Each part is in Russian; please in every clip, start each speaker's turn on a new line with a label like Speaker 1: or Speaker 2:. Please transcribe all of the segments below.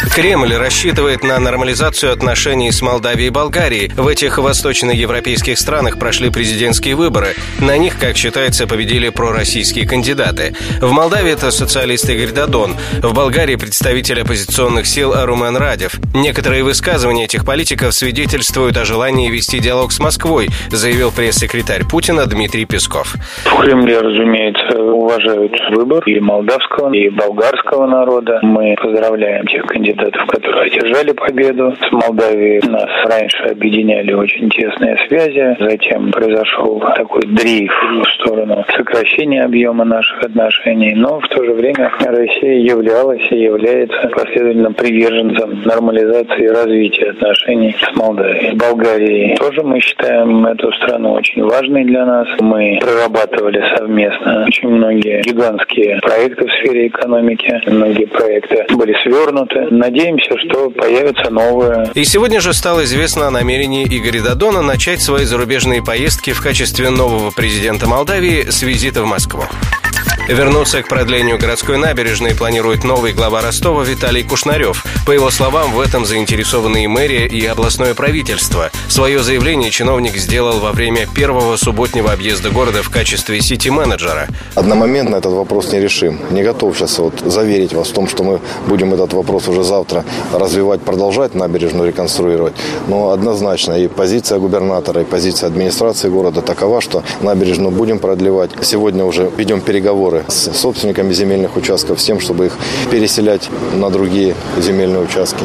Speaker 1: Кремль рассчитывает на нормализацию отношений с Молдавией и Болгарией. В этих восточноевропейских странах прошли президентские выборы. На них, как считается, победили пророссийские кандидаты. В Молдавии это социалист Игорь Дадон. В Болгарии представитель оппозиционных сил Румен Радев. Некоторые высказывания этих политиков свидетельствуют о желании вести диалог с Москвой, заявил пресс-секретарь Путина Дмитрий Песков.
Speaker 2: В Кремле, разумеется, уважают выбор и молдавского, и болгарского народа. Мы поздравляем тех кандидатов, кандидатов, которые одержали победу. С Молдавией нас раньше объединяли очень тесные связи. Затем произошел такой дрейф в сторону сокращения объема наших отношений. Но в то же время Россия являлась и является последовательно приверженцем нормализации и развития отношений с Молдавией. Болгарией тоже мы считаем эту страну очень важной для нас. Мы прорабатывали совместно очень многие гигантские проекты в сфере экономики. Многие проекты были свернуты. Надеемся, что появятся новые.
Speaker 1: И сегодня же стало известно о намерении Игоря Дадона начать свои зарубежные поездки в качестве нового президента Молдавии с визита в Москву. Вернуться к продлению городской набережной планирует новый глава Ростова Виталий Кушнарев. По его словам, в этом заинтересованы и мэрия, и областное правительство. Свое заявление чиновник сделал во время первого субботнего объезда города в качестве сити-менеджера.
Speaker 3: Одномоментно этот вопрос не решим. Не готов сейчас вот заверить вас в том, что мы будем этот вопрос уже завтра развивать, продолжать набережную реконструировать. Но однозначно и позиция губернатора, и позиция администрации города такова, что набережную будем продлевать. Сегодня уже ведем переговоры переговоры с собственниками земельных участков с тем, чтобы их переселять на другие земельные участки.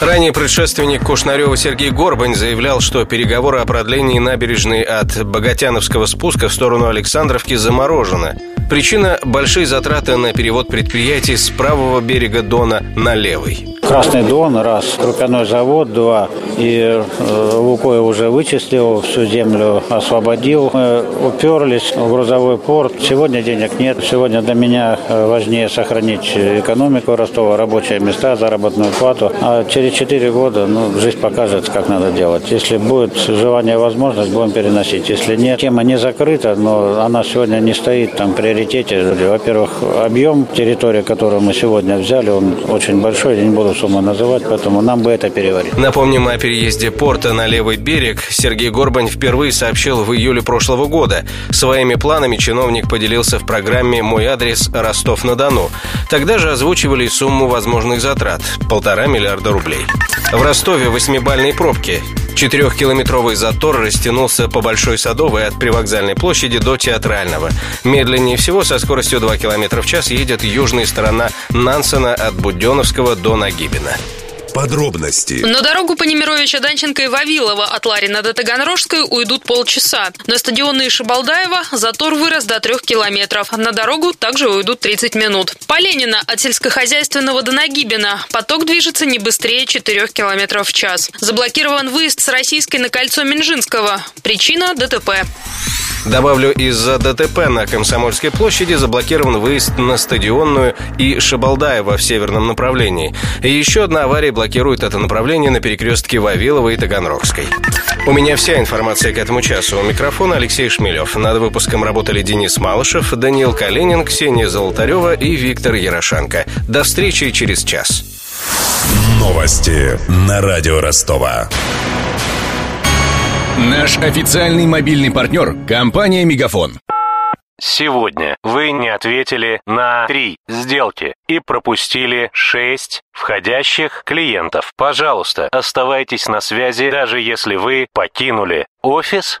Speaker 1: Ранее предшественник Кушнарева Сергей Горбань заявлял, что переговоры о продлении набережной от Богатяновского спуска в сторону Александровки заморожены. Причина – большие затраты на перевод предприятий с правого берега Дона на левый.
Speaker 4: Красный Дон, раз, крупяной завод, два, и э, Лукойл уже вычислил, всю землю освободил. Мы уперлись в грузовой порт. Сегодня денег нет. Сегодня для меня э, важнее сохранить экономику Ростова, рабочие места, заработную плату. А через четыре года ну, жизнь покажет, как надо делать. Если будет желание возможность, будем переносить. Если нет, тема не закрыта, но она сегодня не стоит там в приоритете. Во-первых, объем территории, которую мы сегодня взяли, он очень большой. Я не буду сумму называть, поэтому нам бы это переварить.
Speaker 1: Напомним о переезде порта на левый берег. Сергей Горбань впервые сообщил в июле прошлого года. Своими планами чиновник поделился в программе «Мой адрес Ростов-на-Дону». Тогда же озвучивали сумму возможных затрат – полтора миллиарда рублей. В Ростове восьмибальные пробки. Четырехкилометровый затор растянулся по Большой Садовой от привокзальной площади до Театрального. Медленнее всего со скоростью 2 км в час едет южная сторона Нансена от Буденновского до Нагибина
Speaker 5: подробности.
Speaker 6: На дорогу по Немировича Данченко и Вавилова от Ларина до Таганрожской уйдут полчаса. На стадионы Шибалдаева затор вырос до трех километров. На дорогу также уйдут 30 минут. По Ленина от сельскохозяйственного до Нагибина поток движется не быстрее 4 километров в час. Заблокирован выезд с Российской на кольцо Минжинского. Причина – ДТП.
Speaker 1: Добавлю, из-за ДТП на Комсомольской площади заблокирован выезд на Стадионную и Шабалдаева в северном направлении. И еще одна авария блокирует это направление на перекрестке Вавилова и Таганрогской. У меня вся информация к этому часу. У микрофона Алексей Шмелев. Над выпуском работали Денис Малышев, Даниил Калинин, Ксения Золотарева и Виктор Ярошенко. До встречи через час.
Speaker 5: Новости на радио Ростова.
Speaker 7: Наш официальный мобильный партнер – компания «Мегафон».
Speaker 8: Сегодня вы не ответили на три сделки и пропустили шесть входящих клиентов. Пожалуйста, оставайтесь на связи, даже если вы покинули офис